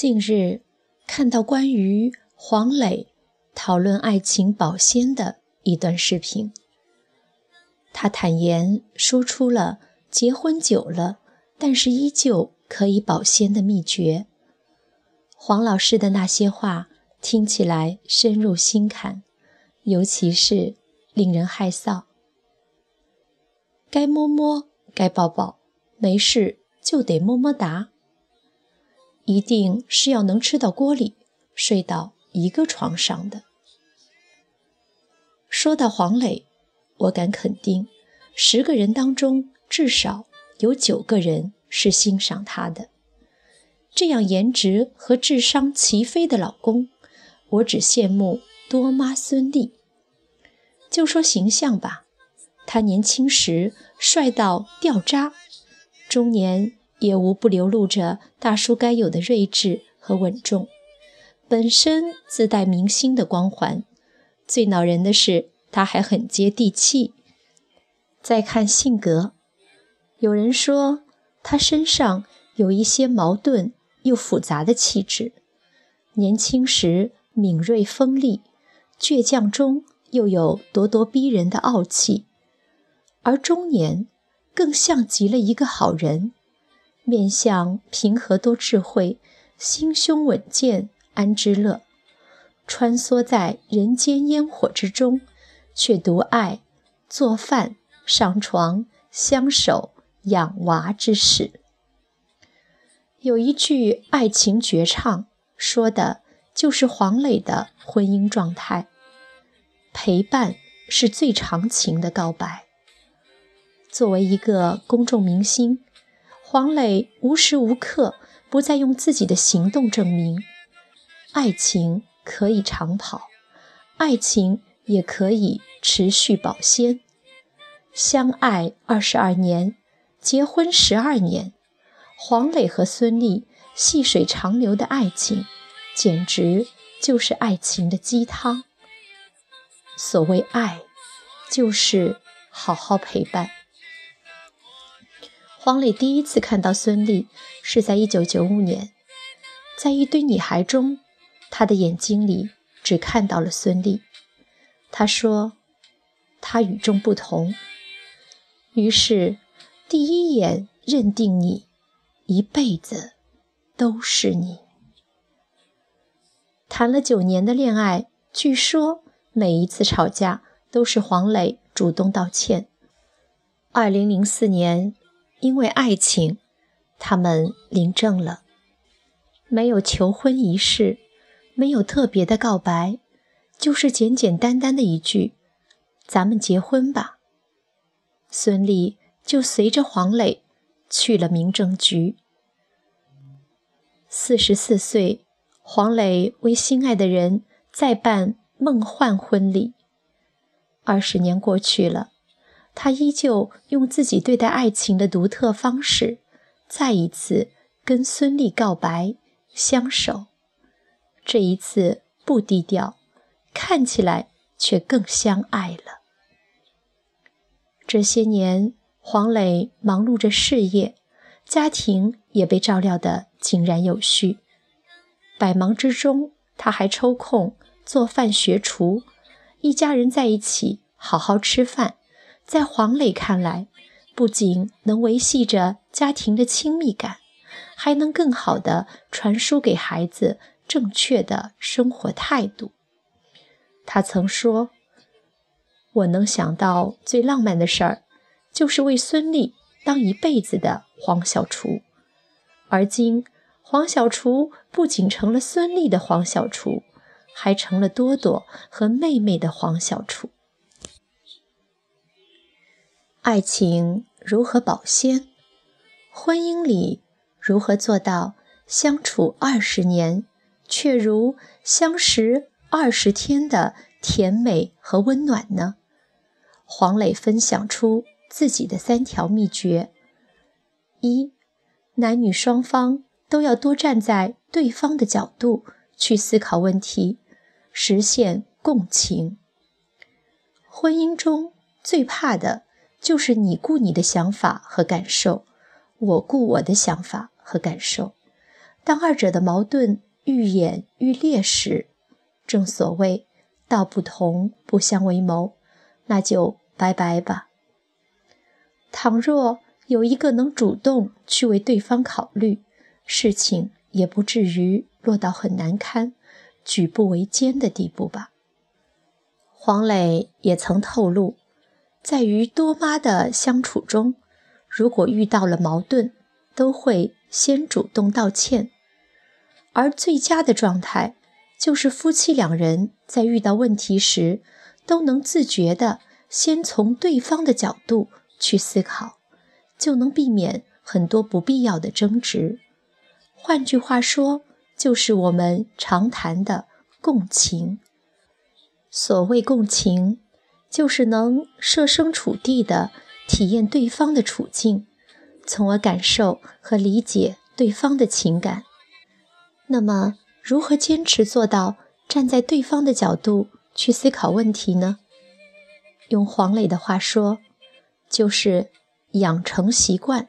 近日看到关于黄磊讨论爱情保鲜的一段视频，他坦言说出了结婚久了，但是依旧可以保鲜的秘诀。黄老师的那些话听起来深入心坎，尤其是令人害臊。该摸摸，该抱抱，没事就得么么哒。一定是要能吃到锅里，睡到一个床上的。说到黄磊，我敢肯定，十个人当中至少有九个人是欣赏他的。这样颜值和智商齐飞的老公，我只羡慕多妈孙俪。就说形象吧，他年轻时帅到掉渣，中年。也无不流露着大叔该有的睿智和稳重，本身自带明星的光环。最恼人的是，他还很接地气。再看性格，有人说他身上有一些矛盾又复杂的气质。年轻时敏锐锋利，倔强中又有咄咄逼人的傲气，而中年更像极了一个好人。面相平和多智慧，心胸稳健安之乐，穿梭在人间烟火之中，却独爱做饭、上床、相守、养娃之事。有一句爱情绝唱，说的就是黄磊的婚姻状态：陪伴是最长情的告白。作为一个公众明星。黄磊无时无刻不在用自己的行动证明，爱情可以长跑，爱情也可以持续保鲜。相爱二十二年，结婚十二年，黄磊和孙俪细水长流的爱情，简直就是爱情的鸡汤。所谓爱，就是好好陪伴。黄磊第一次看到孙俪是在一九九五年，在一堆女孩中，他的眼睛里只看到了孙俪。他说：“她与众不同。”于是，第一眼认定你，一辈子都是你。谈了九年的恋爱，据说每一次吵架都是黄磊主动道歉。二零零四年。因为爱情，他们领证了，没有求婚仪式，没有特别的告白，就是简简单单的一句：“咱们结婚吧。”孙俪就随着黄磊去了民政局。四十四岁，黄磊为心爱的人再办梦幻婚礼。二十年过去了。他依旧用自己对待爱情的独特方式，再一次跟孙俪告白、相守。这一次不低调，看起来却更相爱了。这些年，黄磊忙碌着事业，家庭也被照料得井然有序。百忙之中，他还抽空做饭学厨，一家人在一起好好吃饭。在黄磊看来，不仅能维系着家庭的亲密感，还能更好的传输给孩子正确的生活态度。他曾说：“我能想到最浪漫的事儿，就是为孙俪当一辈子的黄小厨。而今，黄小厨不仅成了孙俪的黄小厨，还成了多多和妹妹的黄小厨。”爱情如何保鲜？婚姻里如何做到相处二十年，却如相识二十天的甜美和温暖呢？黄磊分享出自己的三条秘诀：一、男女双方都要多站在对方的角度去思考问题，实现共情。婚姻中最怕的。就是你顾你的想法和感受，我顾我的想法和感受。当二者的矛盾愈演愈烈时，正所谓道不同不相为谋，那就拜拜吧。倘若有一个能主动去为对方考虑，事情也不至于落到很难堪、举步维艰的地步吧。黄磊也曾透露，在与多妈的相处中，如果遇到了矛盾，都会先主动道歉，而最佳的状态就是夫妻两人在遇到问题时，都能自觉地先从对方的角度去思考。就能避免很多不必要的争执。换句话说，就是我们常谈的共情。所谓共情，就是能设身处地的体验对方的处境，从而感受和理解对方的情感。那么，如何坚持做到站在对方的角度去思考问题呢？用黄磊的话说，就是。养成习惯。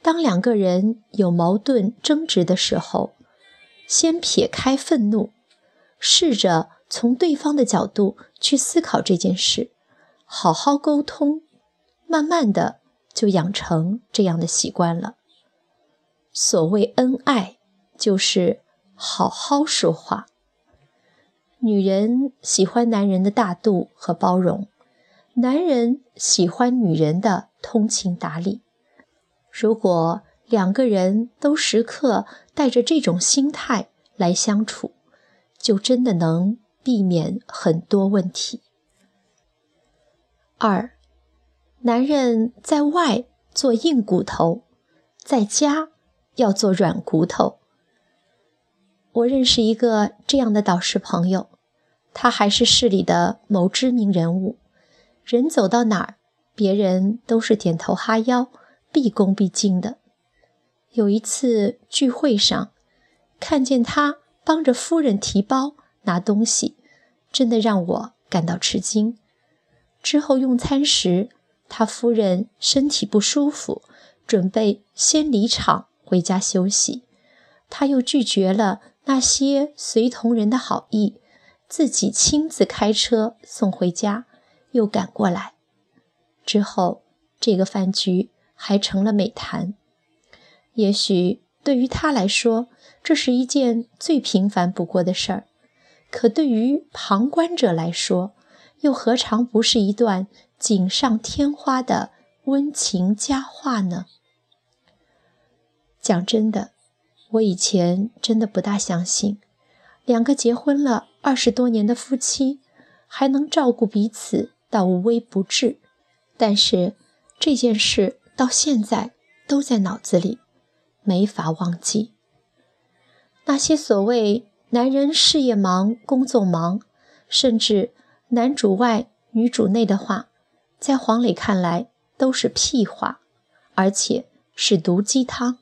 当两个人有矛盾争执的时候，先撇开愤怒，试着从对方的角度去思考这件事，好好沟通，慢慢的就养成这样的习惯了。所谓恩爱，就是好好说话。女人喜欢男人的大度和包容。男人喜欢女人的通情达理。如果两个人都时刻带着这种心态来相处，就真的能避免很多问题。二，男人在外做硬骨头，在家要做软骨头。我认识一个这样的导师朋友，他还是市里的某知名人物。人走到哪儿，别人都是点头哈腰、毕恭毕敬的。有一次聚会上，看见他帮着夫人提包拿东西，真的让我感到吃惊。之后用餐时，他夫人身体不舒服，准备先离场回家休息，他又拒绝了那些随同人的好意，自己亲自开车送回家。又赶过来，之后这个饭局还成了美谈。也许对于他来说，这是一件最平凡不过的事儿，可对于旁观者来说，又何尝不是一段锦上添花的温情佳话呢？讲真的，我以前真的不大相信，两个结婚了二十多年的夫妻还能照顾彼此。到无微不至，但是这件事到现在都在脑子里，没法忘记。那些所谓男人事业忙、工作忙，甚至男主外女主内的话，在黄磊看来都是屁话，而且是毒鸡汤。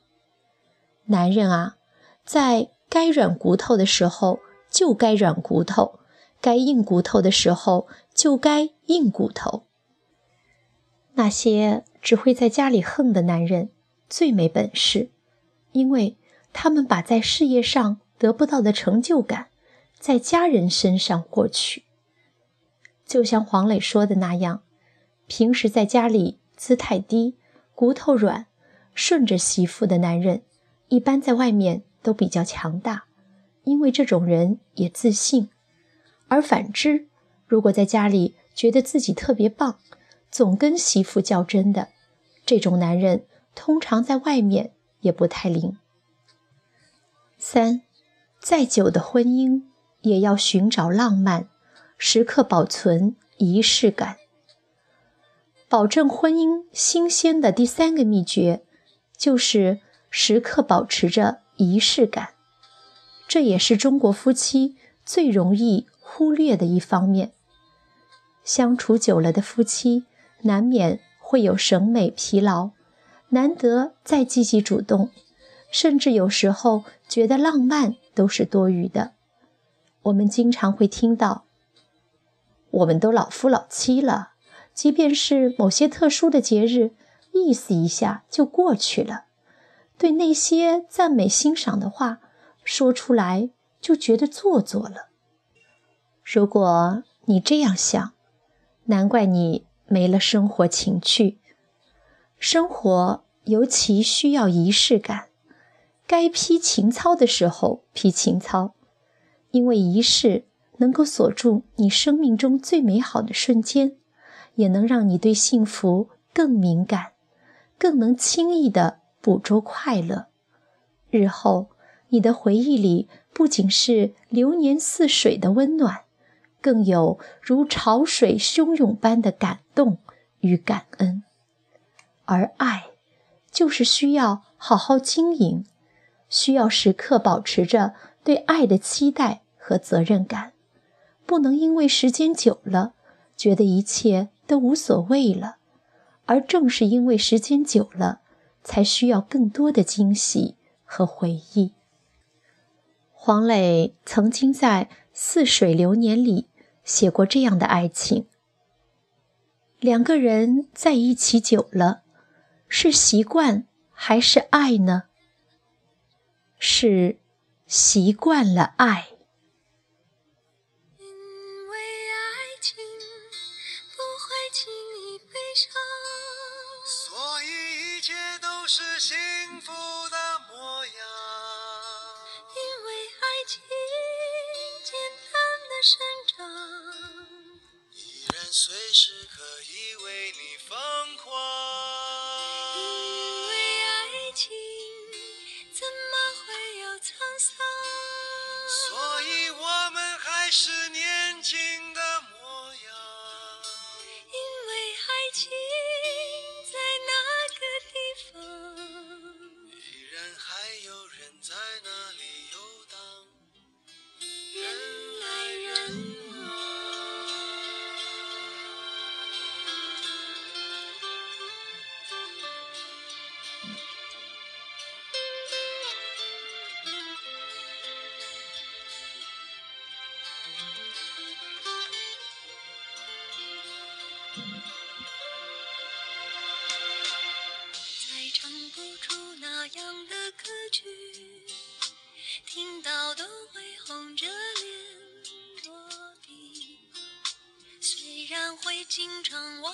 男人啊，在该软骨头的时候就该软骨头。该硬骨头的时候就该硬骨头。那些只会在家里横的男人最没本事，因为他们把在事业上得不到的成就感，在家人身上获取。就像黄磊说的那样，平时在家里姿态低、骨头软、顺着媳妇的男人，一般在外面都比较强大，因为这种人也自信。而反之，如果在家里觉得自己特别棒，总跟媳妇较真的这种男人，通常在外面也不太灵。三，再久的婚姻也要寻找浪漫，时刻保存仪式感。保证婚姻新鲜的第三个秘诀，就是时刻保持着仪式感。这也是中国夫妻最容易。忽略的一方面，相处久了的夫妻难免会有审美疲劳，难得再积极主动，甚至有时候觉得浪漫都是多余的。我们经常会听到：“我们都老夫老妻了，即便是某些特殊的节日，意思一下就过去了。对那些赞美欣赏的话说出来就觉得做作了。如果你这样想，难怪你没了生活情趣。生活尤其需要仪式感，该批情操的时候批情操，因为仪式能够锁住你生命中最美好的瞬间，也能让你对幸福更敏感，更能轻易地捕捉快乐。日后你的回忆里不仅是流年似水的温暖，更有如潮水汹涌般的感动与感恩。而爱，就是需要好好经营，需要时刻保持着对爱的期待和责任感，不能因为时间久了，觉得一切都无所谓了，而正是因为时间久了，才需要更多的惊喜和回忆。黄磊曾经在《似水流年》里写过这样的爱情：两个人在一起久了。是习惯还是爱呢？是习惯了爱。因为爱情不会轻易悲伤，所以一切都是幸福的模样。因为爱情简单的生长，依然随时可以为你疯狂。是年轻经常忘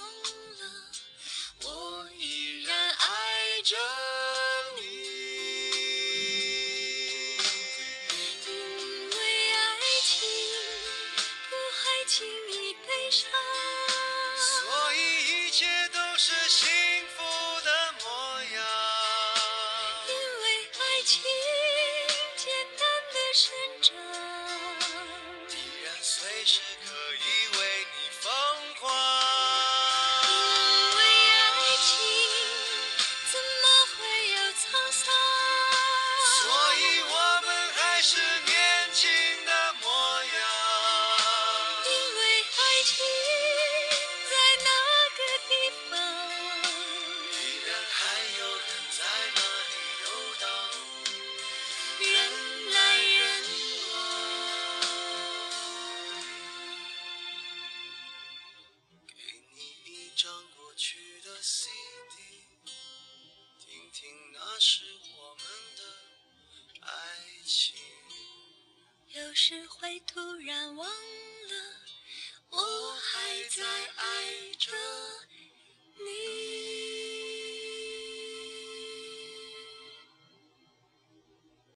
是会突然忘了，我还在爱着你。